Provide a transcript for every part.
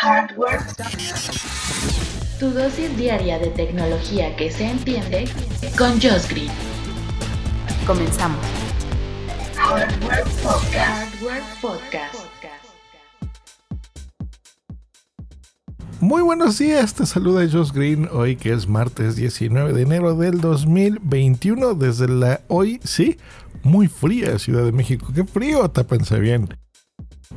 Hardware. Tu dosis diaria de tecnología que se entiende con Josh Green. Comenzamos. Hardware Podcast. Hardware Podcast. Muy buenos días, te saluda Josh Green hoy que es martes 19 de enero del 2021 desde la hoy, sí, muy fría Ciudad de México. Qué frío, tápense bien.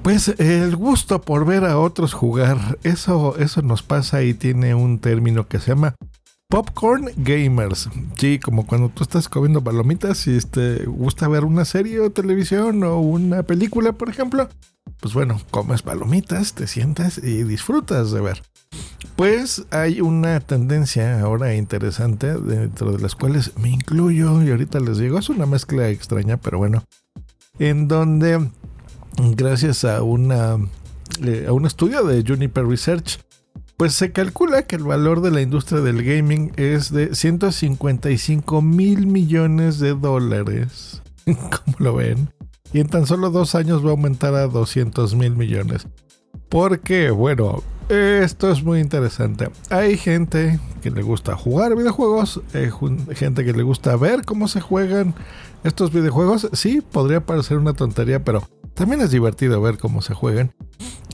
Pues el gusto por ver a otros jugar, eso, eso nos pasa y tiene un término que se llama Popcorn Gamers. Sí, como cuando tú estás comiendo palomitas y te gusta ver una serie o televisión o una película, por ejemplo. Pues bueno, comes palomitas, te sientas y disfrutas de ver. Pues hay una tendencia ahora interesante dentro de las cuales me incluyo y ahorita les digo, es una mezcla extraña, pero bueno, en donde gracias a, una, eh, a un estudio de Juniper Research, pues se calcula que el valor de la industria del gaming es de 155 mil millones de dólares. ¿Cómo lo ven? Y en tan solo dos años va a aumentar a 200 mil millones. Porque, bueno, esto es muy interesante. Hay gente que le gusta jugar videojuegos, hay gente que le gusta ver cómo se juegan estos videojuegos. Sí, podría parecer una tontería, pero también es divertido ver cómo se juegan.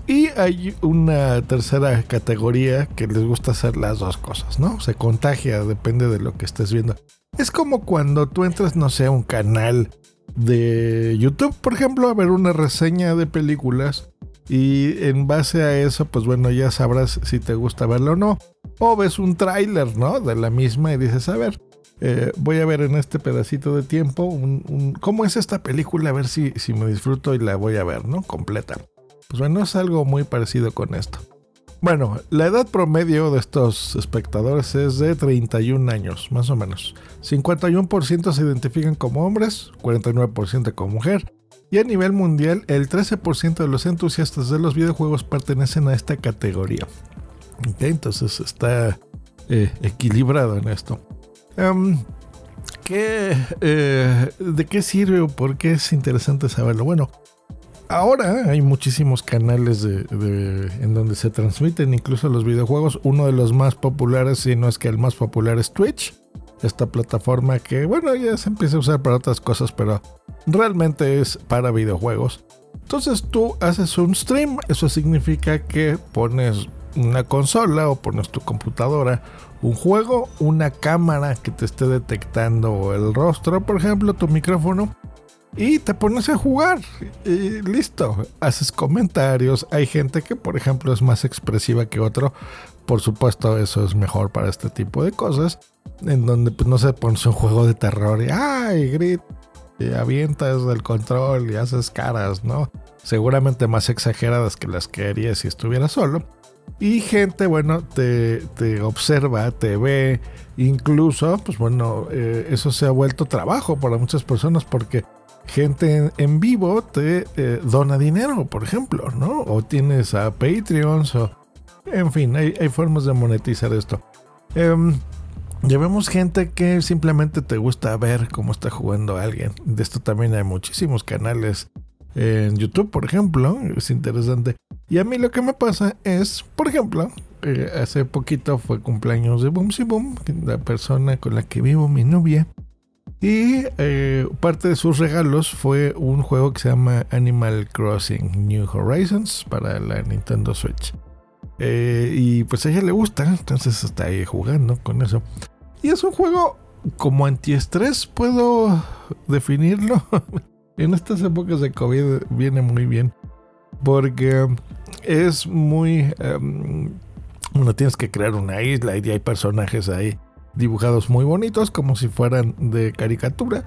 Y hay una tercera categoría que les gusta hacer las dos cosas, ¿no? Se contagia, depende de lo que estés viendo. Es como cuando tú entras, no sé, a un canal de YouTube, por ejemplo, a ver una reseña de películas. Y en base a eso, pues bueno, ya sabrás si te gusta verlo o no. O ves un tráiler, ¿no? De la misma y dices, a ver, eh, voy a ver en este pedacito de tiempo un, cómo es esta película, a ver si, si me disfruto y la voy a ver, ¿no? Completa. Pues bueno, es algo muy parecido con esto. Bueno, la edad promedio de estos espectadores es de 31 años, más o menos. 51% se identifican como hombres, 49% como mujer. Y a nivel mundial, el 13% de los entusiastas de los videojuegos pertenecen a esta categoría. entonces está eh, equilibrado en esto. Em, eh, ¿De qué sirve o por qué es interesante saberlo? Bueno, ahora hay muchísimos canales en donde se transmiten incluso los videojuegos. Uno de los más populares, si no es que el más popular, es Twitch. Esta plataforma que, bueno, ya se empieza a usar para otras cosas, pero realmente es para videojuegos. Entonces tú haces un stream, eso significa que pones una consola o pones tu computadora, un juego, una cámara que te esté detectando el rostro, por ejemplo, tu micrófono, y te pones a jugar y listo, haces comentarios. Hay gente que, por ejemplo, es más expresiva que otro. Por supuesto, eso es mejor para este tipo de cosas. En donde, pues, no se pones un juego de terror y ¡ay! Grit, y avientas del control y haces caras, ¿no? Seguramente más exageradas que las que harías si estuvieras solo. Y gente, bueno, te, observa, te ve, incluso, pues bueno, eh, eso se ha vuelto trabajo para muchas personas porque gente en, vivo te eh, dona dinero, por ejemplo, ¿no? O tienes a Patreons, o... En fin, hay, formas de monetizar esto. Eh, ya vemos gente que simplemente te gusta ver cómo está jugando alguien. De esto también hay muchísimos canales en YouTube, por ejemplo. Es interesante. Y a mí lo que me pasa es, por ejemplo, eh, hace poquito fue cumpleaños de Boomsy Boom, la persona con la que vivo, mi novia. Y eh, parte de sus regalos fue un juego que se llama Animal Crossing New Horizons para la Nintendo Switch. Eh, y pues a ella le gusta, entonces está ahí jugando con eso. Y es un juego como antiestrés, puedo definirlo. en estas épocas de COVID viene muy bien. Porque es muy... Um, bueno, tienes que crear una isla y hay personajes ahí dibujados muy bonitos como si fueran de caricatura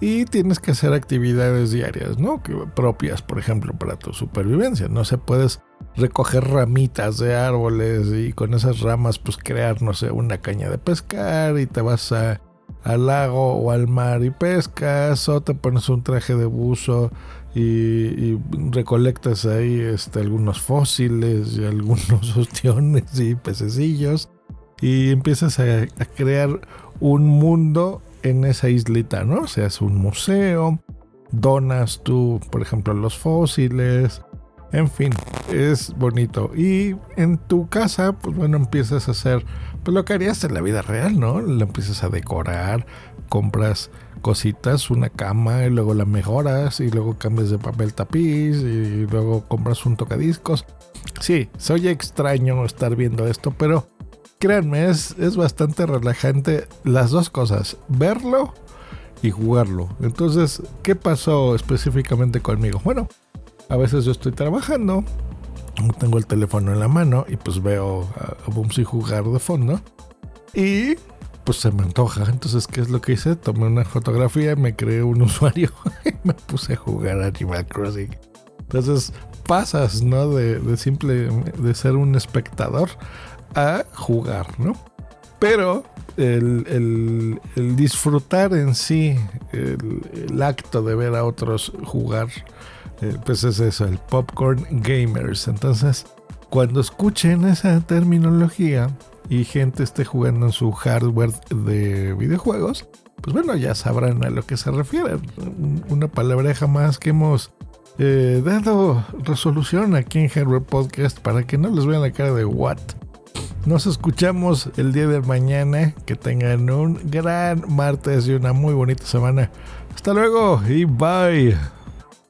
y tienes que hacer actividades diarias, ¿no? Propias, por ejemplo, para tu supervivencia. No se puedes recoger ramitas de árboles y con esas ramas pues crear, no sé, una caña de pescar y te vas a, al lago o al mar y pescas o te pones un traje de buzo y, recolectas ahí este, algunos fósiles y algunos ostiones y pececillos y empiezas a, crear un mundo en esa islita, ¿no? O sea, es un museo, donas tú, por ejemplo, los fósiles, En fin, es bonito. Y en tu casa, pues bueno, empiezas a hacer pues lo que harías en la vida real, ¿no? La empiezas a decorar, compras cositas, una cama, y luego la mejoras, y luego cambias de papel tapiz, y luego compras un tocadiscos. Sí, soy extraño estar viendo esto, pero créanme, es, es bastante relajante las dos cosas, verlo y jugarlo. Entonces, ¿qué pasó específicamente conmigo? Bueno, a veces yo estoy trabajando, tengo el teléfono en la mano y pues veo a Bumsy jugar de fondo. Y pues se me antoja. Entonces, ¿qué es lo que hice? Tomé una fotografía, me creé un usuario y me puse a jugar Animal Crossing. Entonces, pasas, ¿no? De, de simple, de ser un espectador a jugar, ¿no? Pero el, disfrutar en sí, el, acto de ver a otros jugar, eh, pues es eso, el popcorn gamers. Entonces, cuando escuchen esa terminología y gente esté jugando en su hardware de videojuegos, pues bueno, ya sabrán a lo que se refiere. Una palabreja más que hemos eh, dado resolución aquí en Hardware Podcast para que no les vean la cara de what. Nos escuchamos el día de mañana. Que tengan un gran martes y una muy bonita semana. Hasta luego y bye.